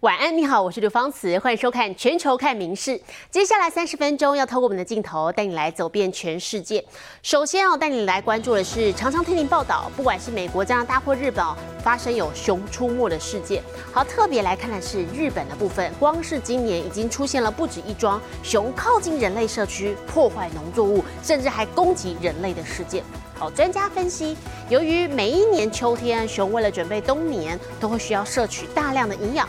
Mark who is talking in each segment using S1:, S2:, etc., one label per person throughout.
S1: 晚安，你好，我是刘芳慈，欢迎收看《全球看名事》。接下来三十分钟要透过我们的镜头带你来走遍全世界。首先要带你来关注的是，常常听您报道，不管是美国、加拿大或日本哦，发生有熊出没的事件。好，特别来看的是日本的部分，光是今年已经出现了不止一桩熊靠近人类社区破坏农作物，甚至还攻击人类的事件。好，专家分析，由于每一年秋天熊为了准备冬眠，都会需要摄取大量的营养。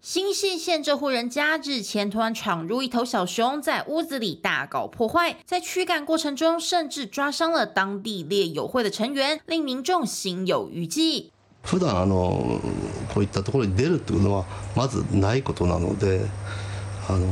S2: 新泻县这户人家日前突然闯入一头小熊，在屋子里大搞破坏，在驱赶过程中甚至抓伤了当地猎友会的成员，令民众心有余悸。
S3: 普段あのこういったところに出るというのはまずないことなので、あの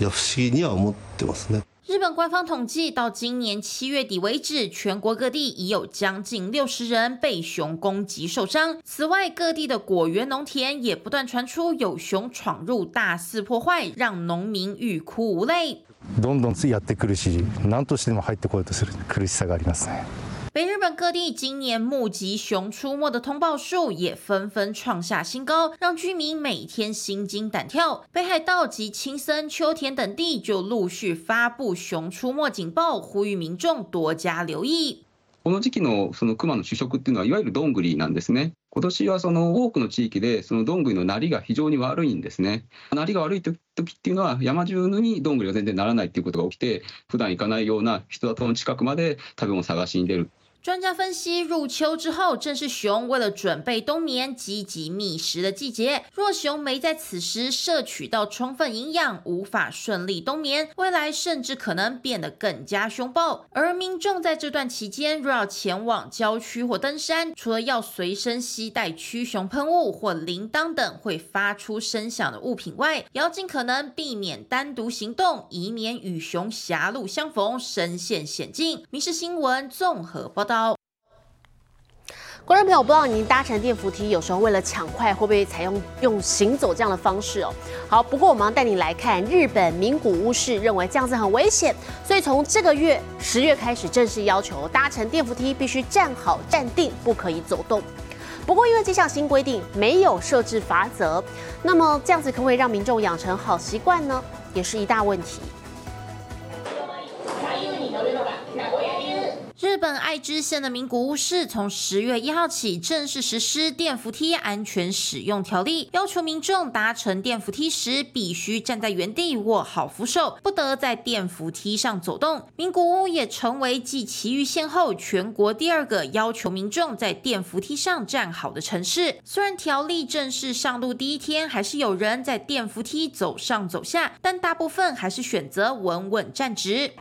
S3: いや不思議には思ってますね。
S2: 日本官方统计，到今年七月底为止，全国各地已有将近六十人被熊攻击受伤。此外，各地的果园、農田也不断传出有熊闯入、大肆破坏，让农民欲哭无泪。
S4: どんどんやってくるし、何としても入ってこようとする苦しさがありますね。
S2: 北日本各地今年目击熊出没的通报数也纷纷创下新高，让居民每天心惊胆跳。北海道及青森、秋田等地就陆续发布熊出没警报，呼吁民众多加留意。
S5: この時期のその熊の主食っていうのはいわゆるどんぐりなんですね。今年はその多くの地域でそのどんぐりのなりが非常に悪いんですね。なりが悪い時っていうのは山中にどんぐりが全然ならないっていうことが起きて、普段行かないような人里の近くまで食べ物を探しに出る。
S2: 专家分析，入秋之后正是熊为了准备冬眠、积极觅食的季节。若熊没在此时摄取到充分营养，无法顺利冬眠，未来甚至可能变得更加凶暴。而民众在这段期间，若要前往郊区或登山，除了要随身携带驱熊喷雾或铃铛等会发出声响的物品外，也要尽可能避免单独行动，以免与熊狭路相逢，身陷险境。民事新闻综合报。到，
S1: 观众朋友，不知道您搭乘电扶梯，有时候为了抢快，会不会采用用行走这样的方式哦？好，不过我们要带你来看，日本名古屋市认为这样子很危险，所以从这个月十月开始，正式要求搭乘电扶梯必须站好站定，不可以走动。不过因为这项新规定没有设置罚则，那么这样子可不可以让民众养成好习惯呢？也是一大问题。
S2: 日本爱知县的名古屋市从十月一号起正式实施电扶梯安全使用条例，要求民众搭乘电扶梯时必须站在原地握好扶手，不得在电扶梯上走动。名古屋也成为继其余县后全国第二个要求民众在电扶梯上站好的城市。虽然条例正式上路第一天，还是有人在电扶梯走上走下，但大部分还是选择稳稳站直。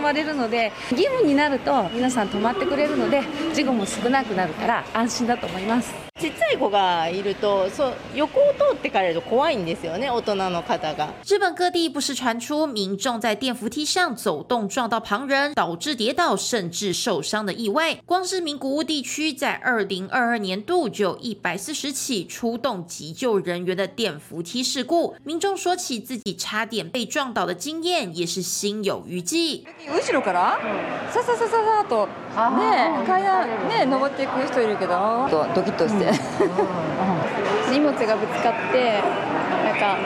S6: 進まれるので義務になると皆さん止まってくれるので事故も少なくなるから安心だと思います。ちっちゃい子がいるとそう横を通ってからると怖いんですよね大人の方が。
S2: 日本各地不时传出民众在电扶梯上走动撞到旁人，导致跌倒甚至受伤的意外。光是名古屋地区在二零二二年度就一百四十起出动急救人员的电扶梯事故，民众说起自己差点被撞倒的经验，也是心有余悸。
S6: 後ろからさささささとね階段ね登っていく人いるけどドキッとして。 荷物がぶつかってなん。か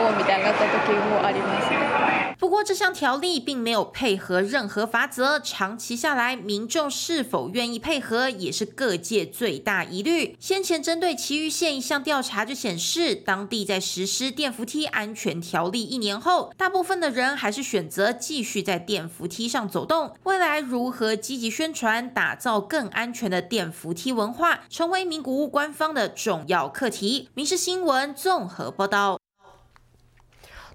S6: おおみたいになった時もありますね。
S2: 不过，这项条例并没有配合任何法则，长期下来，民众是否愿意配合也是各界最大疑虑。先前针对其余县一项调查就显示，当地在实施电扶梯安全条例一年后，大部分的人还是选择继续在电扶梯上走动。未来如何积极宣传，打造更安全的电扶梯文化，成为名古屋官方的重要课题。民事新闻综合报道。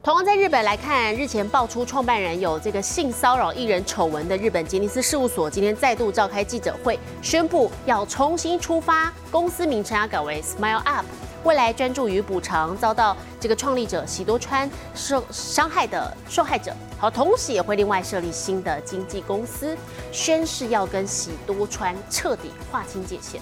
S1: 同样在日本来看，日前爆出创办人有这个性骚扰艺人丑闻的日本吉尼斯事务所，今天再度召开记者会，宣布要重新出发，公司名称要改为 Smile Up。未来专注于补偿遭到这个创立者喜多川受伤害的受害者。好，同时也会另外设立新的经纪公司，宣誓要跟喜多川彻底划清界限。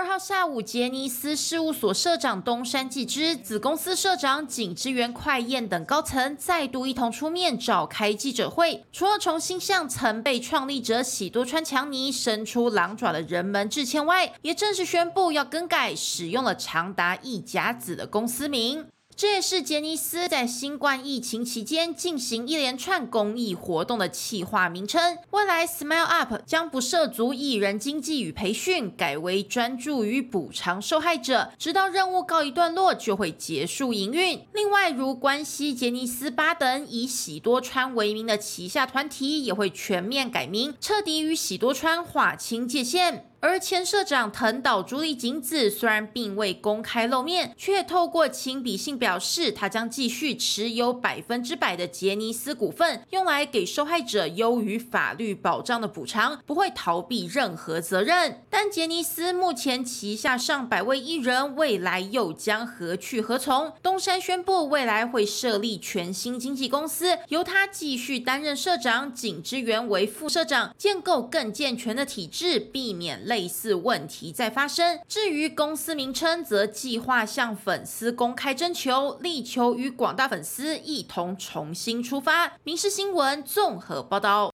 S2: 二号下午，杰尼斯事务所社长东山纪之、子公司社长景之源快彦等高层再度一同出面召开记者会，除了重新向曾被创立者喜多川强尼伸出狼爪的人们致歉外，也正式宣布要更改使用了长达一甲子的公司名。这也是杰尼斯在新冠疫情期间进行一连串公益活动的企划名称。未来 Smile Up 将不涉足艺人经济与培训，改为专注于补偿受害者，直到任务告一段落就会结束营运。另外，如关西杰尼斯八等以喜多川为名的旗下团体，也会全面改名，彻底与喜多川划清界限。而前社长藤岛朱莉景子虽然并未公开露面，却透过亲笔信表示，他将继续持有百分之百的杰尼斯股份，用来给受害者优于法律保障的补偿，不会逃避任何责任。但杰尼斯目前旗下上百位艺人，未来又将何去何从？东山宣布，未来会设立全新经纪公司，由他继续担任社长，景之源为副社长，建构更健全的体制，避免。类似问题再发生。至于公司名称，则计划向粉丝公开征求，力求与广大粉丝一同重新出发。《民事新闻》综合报道。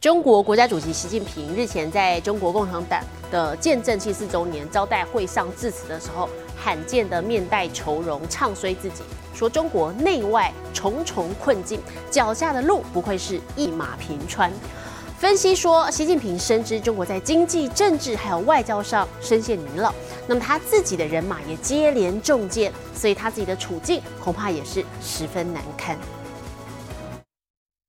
S1: 中国国家主席习近平日前在中国共产党的建政七四周年招待会上致辞的时候，罕见的面带愁容，唱衰自己，说中国内外重重困境，脚下的路不愧是一马平川。分析说，习近平深知中国在经济、政治还有外交上深陷泥沼，那么他自己的人马也接连中箭，所以他自己的处境恐怕也是十分难堪。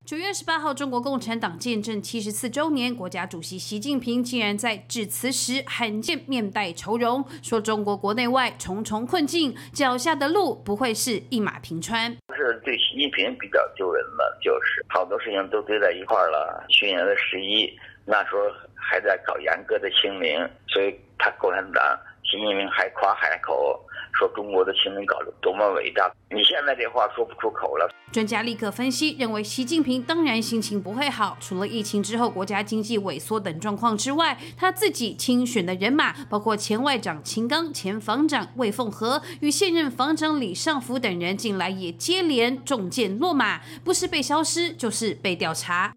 S7: 九月十八号，中国共产党建政七十四周年，国家主席习近平竟然在致辞时罕见面带愁容，说中国国内外重重困境，脚下的路不会是一马平川。
S8: 是对习近平比较丢人的，就是好多事情都堆在一块了。去年的十一，那时候还在搞严格的清零，所以他共产党习近平还夸海口。说中国的清零搞得多么伟大！你现在这话说不出口了。
S7: 专家立刻分析，认为习近平当然心情不会好。除了疫情之后国家经济萎缩等状况之外，他自己亲选的人马，包括前外长秦刚、前防长魏凤和与现任防长李尚福等人，近来也接连中箭落马，不是被消失，就是被调查。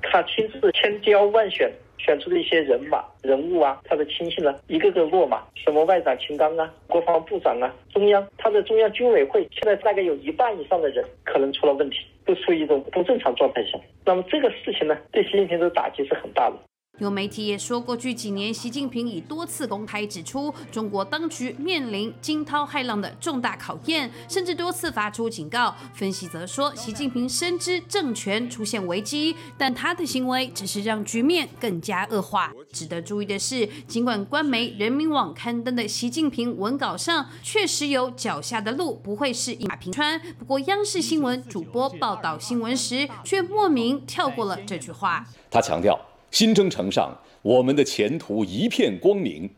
S9: 他亲自千挑万选。选出的一些人马、人物啊，他的亲信呢，一个个落马，什么外长秦刚啊，国防部长啊，中央他的中央军委会现在大概有一半以上的人可能出了问题，都处于一种不正常状态下。那么这个事情呢，对习近平的打击是很大的。
S7: 有媒体也说，过去几年，习近平已多次公开指出，中国当局面临惊涛骇浪的重大考验，甚至多次发出警告。分析则说，习近平深知政权出现危机，但他的行为只是让局面更加恶化。值得注意的是，尽管官媒人民网刊登的习近平文稿上确实有“脚下的路不会是一马平川”，不过央视新闻主播报道新闻时却莫名跳过了这句话。
S10: 他强调。新征程上，我们的前途一片光明，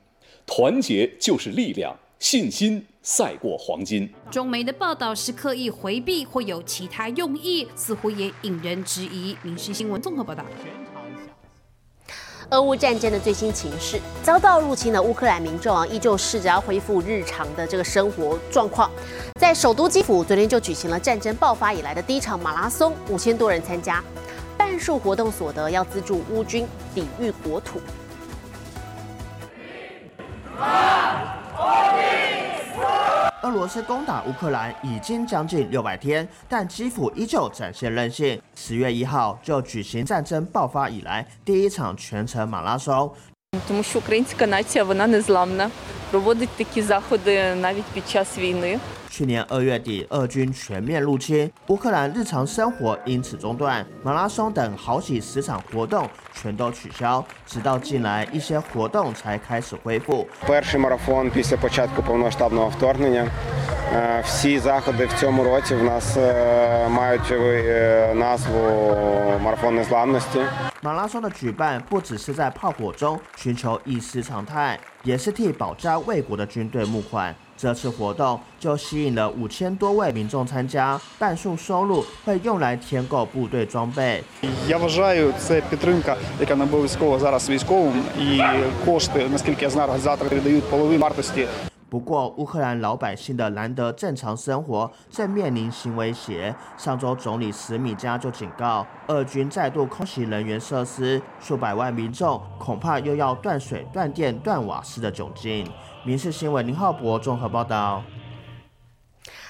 S10: 团结就是力量，信心赛过黄金。
S7: 中媒的报道是刻意回避或有其他用意，似乎也引人质疑。民事新闻综合报道。
S1: 俄乌战争的最新情势，遭到入侵的乌克兰民众啊，依旧试着要恢复日常的这个生活状况。在首都基辅，昨天就举行了战争爆发以来的第一场马拉松，五千多人参加。半数活动所得要资助乌军抵御国土。
S11: 俄罗斯攻打乌克兰已经将近六百天，但基辅依旧展现韧性。十月一号就举行战争爆发以来第一场全程马拉松。
S6: Тому що українська нація вона незламна, проводить такі заходи навіть під час війни.
S11: 去年二月底，俄军全面入侵乌克兰，日常生活因此中断，马拉松等好几十场活动全都取消，直到近来一些活动才开始恢复。
S12: Перший марафон після початку повноштабного вторгнення. Всі заходи в цьому році в нас мають назву марафон незламності.
S11: 马拉松的举办不只是在炮火中寻求一丝常态，也是替保家卫国的军队募款。这次活动就吸引了五千多位民众参加，半数收入会用来添购部队装备。
S13: Я вважаю, це підтримка, яка не обов'язково зараз військовим, і кошти, наскільки я знаю, організатори віддають половину вартості
S11: 不过，乌克兰老百姓的难得正常生活正面临新威胁。上周，总理史米加就警告，俄军再度空袭人员设施，数百万民众恐怕又要断水、断电、断瓦斯的窘境。民事新闻林浩博综合报道。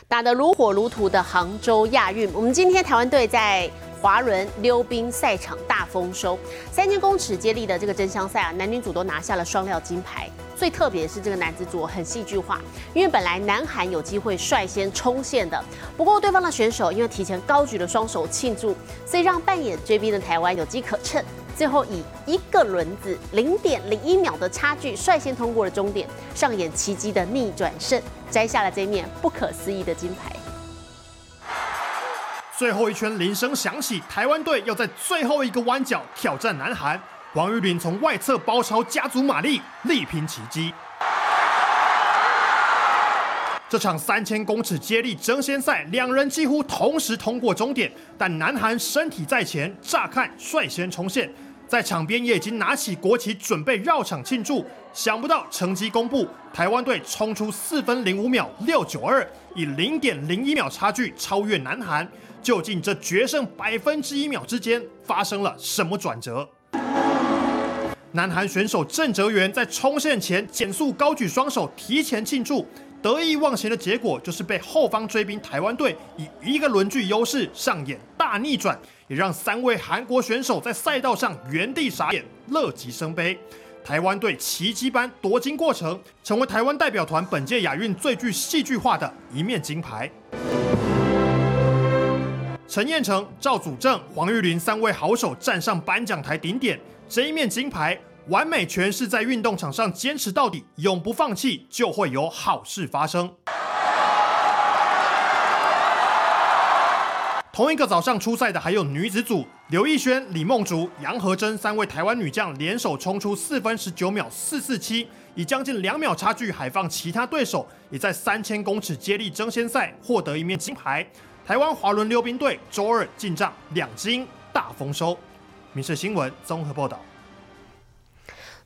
S1: 打得如火如荼的杭州亚运，我们今天台湾队在滑轮溜冰赛场大丰收，三千公尺接力的这个争香赛啊，男女组都拿下了双料金牌。最特别是这个男子组很戏剧化，因为本来南韩有机会率先冲线的，不过对方的选手因为提前高举了双手庆祝，所以让扮演追兵的台湾有机可乘。最后以一个轮子零点零一秒的差距率先通过了终点，上演奇迹的逆转胜，摘下了这面不可思议的金牌。
S14: 最后一圈铃声响起，台湾队要在最后一个弯角挑战南韩。王玉麟从外侧包抄家族马力，力拼奇迹。这场三千公尺接力争先赛，两人几乎同时通过终点，但南韩身体在前，乍看率先冲线。在场边也已经拿起国旗准备绕场庆祝，想不到成绩公布，台湾队冲出四分零五秒六九二，以零点零一秒差距超越南韩。究竟这决胜百分之一秒之间发生了什么转折？南韩选手郑哲元在冲线前减速高举双手提前庆祝，得意忘形的结果就是被后方追兵台湾队以一个轮距优势上演大逆转。也让三位韩国选手在赛道上原地傻眼，乐极生悲。台湾队奇迹般夺金过程，成为台湾代表团本届亚运最具戏剧化的一面金牌。陈彦成、赵祖正、黄玉麟三位好手站上颁奖台顶点，这一面金牌完美诠释在运动场上坚持到底，永不放弃，就会有好事发生。同一个早上出赛的还有女子组，刘艺轩、李梦竹、杨和珍三位台湾女将联手冲出四分十九秒四四七，以将近两秒差距海放其他对手，也在三千公尺接力争先赛获得一面金牌。台湾滑轮溜冰队周二进账两金大丰收。民事新闻综合报道。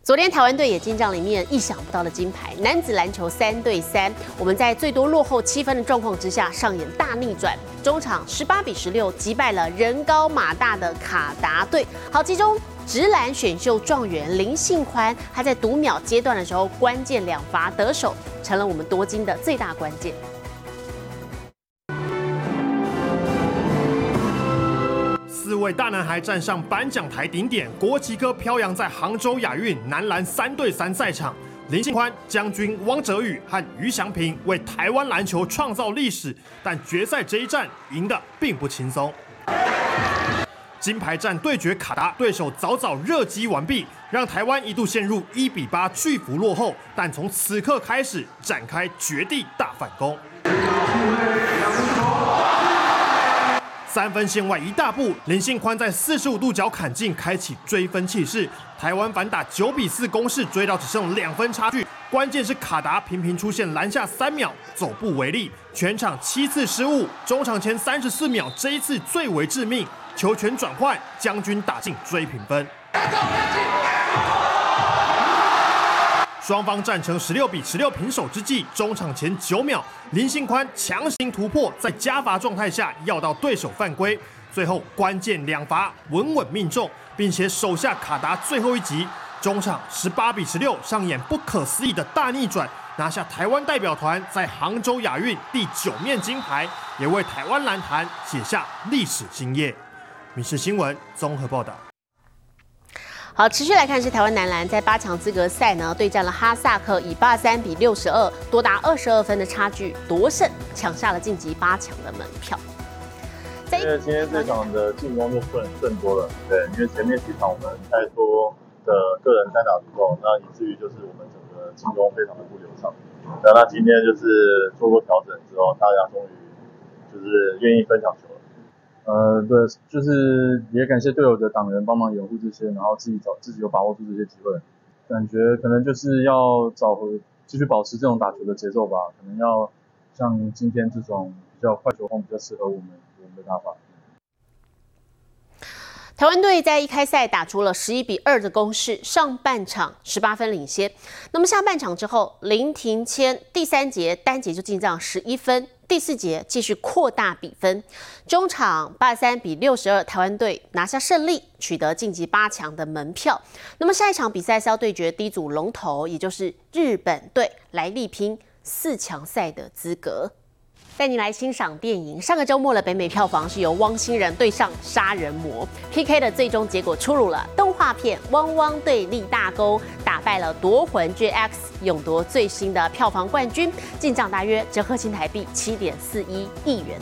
S1: 昨天台湾队也进账里面意想不到的金牌，男子篮球三对三，我们在最多落后七分的状况之下上演大逆转，中场十八比十六击败了人高马大的卡达队。好，其中直篮选秀状元林信宽，他在读秒阶段的时候关键两罚得手，成了我们夺金的最大关键。
S14: 位大男孩站上颁奖台顶点，国旗歌飘扬在杭州亚运男篮三对三赛场。林信宽、将军汪哲宇和于祥平为台湾篮球创造历史，但决赛这一战赢得并不轻松。金牌战对决卡达，对手早早热机完毕，让台湾一度陷入一比八巨幅落后，但从此刻开始展开绝地大反攻。三分线外一大步，林信宽在四十五度角砍进，开启追分气势。台湾反打九比四攻势，追到只剩两分差距。关键是卡达频频出现篮下三秒，走步违例，全场七次失误。中场前三十四秒，这一次最为致命，球权转换，将军打进追平分。双方战成十六比十六平手之际，中场前九秒，林信宽强行突破，在加罚状态下要到对手犯规，最后关键两罚稳稳命中，并且手下卡达最后一击，中场十八比十六上演不可思议的大逆转，拿下台湾代表团在杭州亚运第九面金牌，也为台湾篮坛写下历史新页。民事新闻综合报道。
S1: 好，持续来看是台湾男篮在八强资格赛呢对战了哈萨克，以八三比六十二，多达二十二分的差距夺胜，抢下了晋级八强的门票。
S15: 因为今天这场的进攻就顺顺多了，对，因为前面几场我们太多的个人单打独斗，那以至于就是我们整个进攻非常的不流畅。那那今天就是做过调整之后，大家终于就是愿意分享球了。呃，对，就是也感谢队友的党员帮忙掩护这些，然后自己找自己有把握住这些机会，感觉可能就是要找回继续保持这种打球的节奏吧，可能要像今天这种比较快球风比较适合我们我们的打法。
S1: 台湾队在一开赛打出了十一比二的攻势，上半场十八分领先。那么下半场之后，林庭谦第三节单节就进账十一分，第四节继续扩大比分，中场八三比六十二，台湾队拿下胜利，取得晋级八强的门票。那么下一场比赛是要对决第一组龙头，也就是日本队，来力拼四强赛的资格。带你来欣赏电影。上个周末的北美票房是由汪星人对上杀人魔 PK 的最终结果出炉了。动画片《汪汪队立大功》打败了《夺魂 GX》，勇夺最新的票房冠军，进账大约折合新台币七点四一亿元。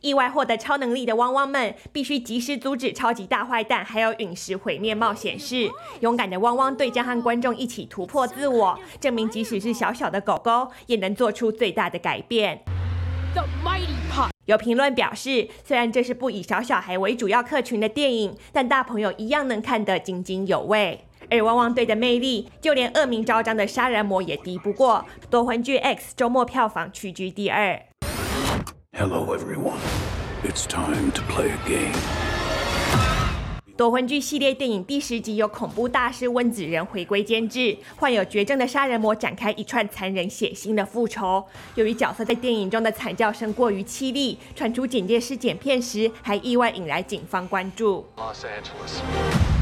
S16: 意外获得超能力的汪汪们，必须及时阻止超级大坏蛋，还有陨石毁灭冒险士。勇敢的汪汪队将和观众一起突破自我，证明即使是小小的狗狗，也能做出最大的改变。有评论表示，虽然这是不以小小孩为主要客群的电影，但大朋友一样能看得津津有味。而汪汪队的魅力，就连恶名昭彰的杀人魔也敌不过。夺魂剧 X 周末票房屈居第二。
S17: Hello, everyone. It's time to play a game.
S16: 夺魂剧系列电影第十集由恐怖大师温子仁回归监制，患有绝症的杀人魔展开一串残忍血腥的复仇。由于角色在电影中的惨叫声过于凄厉，传出警戒师剪片时，还意外引来警方关注。
S17: Los Angeles.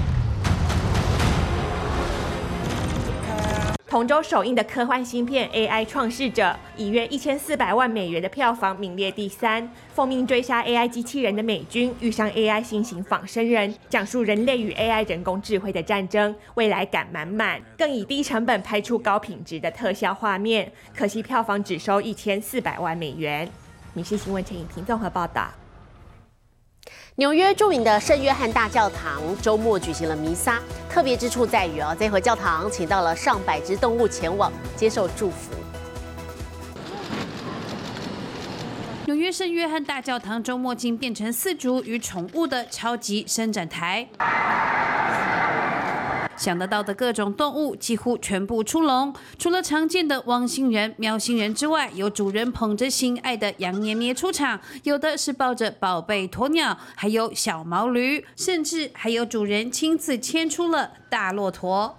S16: 同周首映的科幻新片《AI 创世者》以约一千四百万美元的票房名列第三。奉命追杀 AI 机器人的美军遇上 AI 新型仿生人，讲述人类与 AI 人工智慧的战争，未来感满满。更以低成本拍出高品质的特效画面，可惜票房只收一千四百万美元。民事新闻陈颖婷综合报道。
S1: 纽约著名的圣约翰大教堂周末举行了弥撒，特别之处在于哦，这回教堂请到了上百只动物前往接受祝福。
S7: 纽约圣约翰大教堂周末竟变成四足与宠物的超级伸展台。想得到的各种动物几乎全部出笼，除了常见的汪星人、喵星人之外，有主人捧着心爱的羊咩咩出场，有的是抱着宝贝鸵鸟，还有小毛驴，甚至还有主人亲自牵出了大骆驼。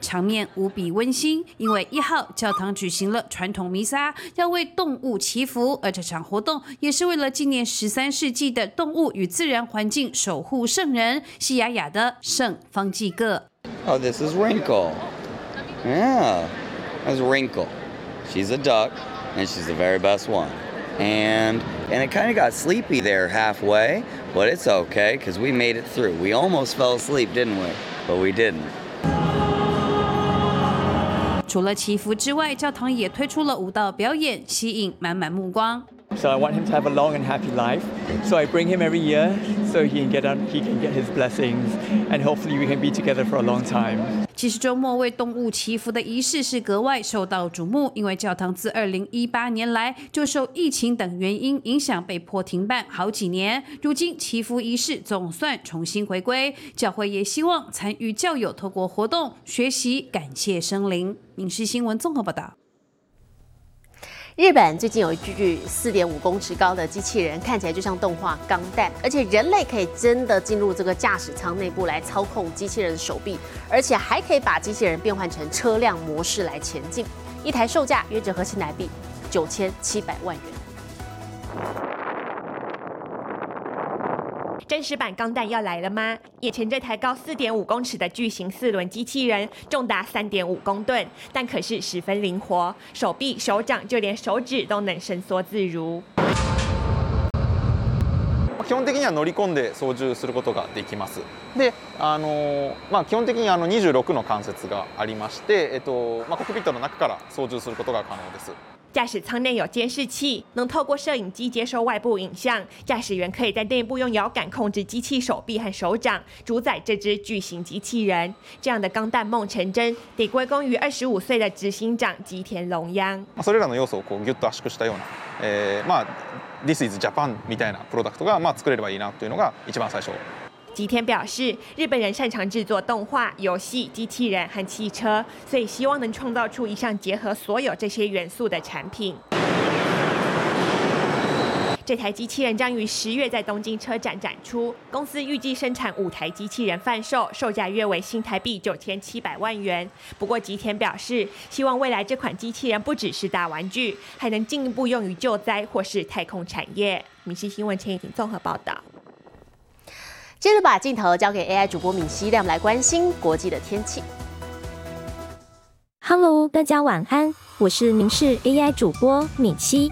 S7: 场面无比温馨，因为一号教堂举行了传统弥撒，要为动物祈福，而这场活动也是为了纪念十三世纪的动物与自然环境守护圣人西雅雅的圣方济各。
S18: Oh, this is Wrinkle. Yeah, that's Wrinkle. She's a duck, and she's the very best one. And and it kind of got sleepy there halfway, but it's okay because we made it through. We almost fell asleep, didn't we? But we didn't.
S7: 除了祈福之外，教堂也推出了舞蹈表演，吸引满满目光。
S19: So I want him to have a long and happy life. So I bring him every year so he can get on, he can get his blessings, and hopefully we can be together for a long time.
S7: 其实周末为动物祈福的仪式是格外受到瞩目，因为教堂自2018年来就受疫情等原因影响被迫停办好几年，如今祈福仪式总算重新回归，教会也希望参与教友透过活动学习感谢生灵。民事新闻综合报道。
S1: 日本最近有一具四点五公尺高的机器人，看起来就像动画钢弹，而且人类可以真的进入这个驾驶舱内部来操控机器人的手臂，而且还可以把机器人变换成车辆模式来前进。一台售价约折合新台币九千七百万元。
S16: 真实版钢弹要来了吗？眼前这台高四点五公尺的巨型四轮机器人，重达三点五公吨，但可是十分灵活，手臂、手掌就连手指都能伸缩自如。
S20: 基本的には乗り込んで操縦することができます。で、あのまあ基本的にあの26の関節がありまして、えっとまあコックピットの中から操縦することが可能です。
S16: 驾驶舱内有监视器，能透过摄影机接收外部影像。驾驶员可以在内部用摇杆控制机器手臂和手掌，主宰这只巨型机器人。这样的钢弹梦成真，得归功于二十五岁的执行长吉田龙央。
S20: それらの要素をこうギュッと圧縮したような、えー、まあ This is Japan みたいなプロダクトがまあ作れればいいなというのが一番最初。
S16: 吉田表示，日本人擅长制作动画、游戏、机器人和汽车，所以希望能创造出一项结合所有这些元素的产品。这台机器人将于十月在东京车展展出，公司预计生产五台机器人贩售，售价约为新台币九千七百万元。不过吉田表示，希望未来这款机器人不只是大玩具，还能进一步用于救灾或是太空产业。明西新闻陈以婷综合报道。
S1: 接着把镜头交给 AI 主播敏熙，让我们来关心国际的天气。
S21: Hello，大家晚安，我是明视 AI 主播敏熙。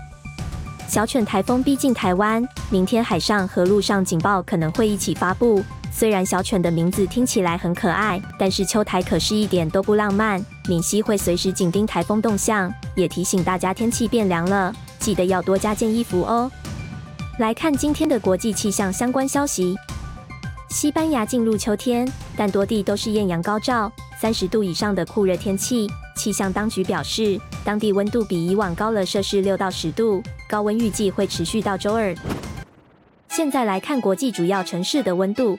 S21: 小犬台风逼近台湾，明天海上和陆上警报可能会一起发布。虽然小犬的名字听起来很可爱，但是秋台可是一点都不浪漫。敏熙会随时紧盯台风动向，也提醒大家天气变凉了，记得要多加件衣服哦。来看今天的国际气象相关消息。西班牙进入秋天，但多地都是艳阳高照，三十度以上的酷热天气。气象当局表示，当地温度比以往高了摄氏六到十度，高温预计会持续到周二。现在来看国际主要城市的温度：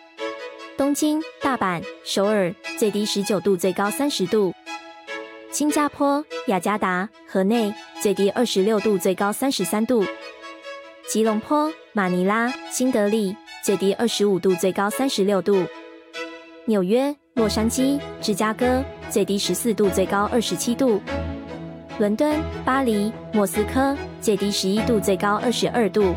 S21: 东京、大阪、首尔，最低十九度，最高三十度；新加坡、雅加达、河内，最低二十六度，最高三十三度；吉隆坡、马尼拉、新德里。最低二十五度，最高三十六度。纽约、洛杉矶、芝加哥，最低十四度，最高二十七度。伦敦、巴黎、莫斯科，最低十一度，最高二十二度。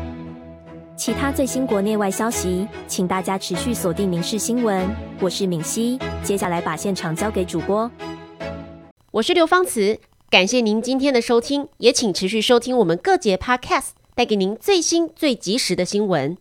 S21: 其他最新国内外消息，请大家持续锁定《民事新闻》。我是敏熙，接下来把现场交给主播。
S1: 我是刘芳慈，感谢您今天的收听，也请持续收听我们各节 Podcast，带给您最新最及时的新闻。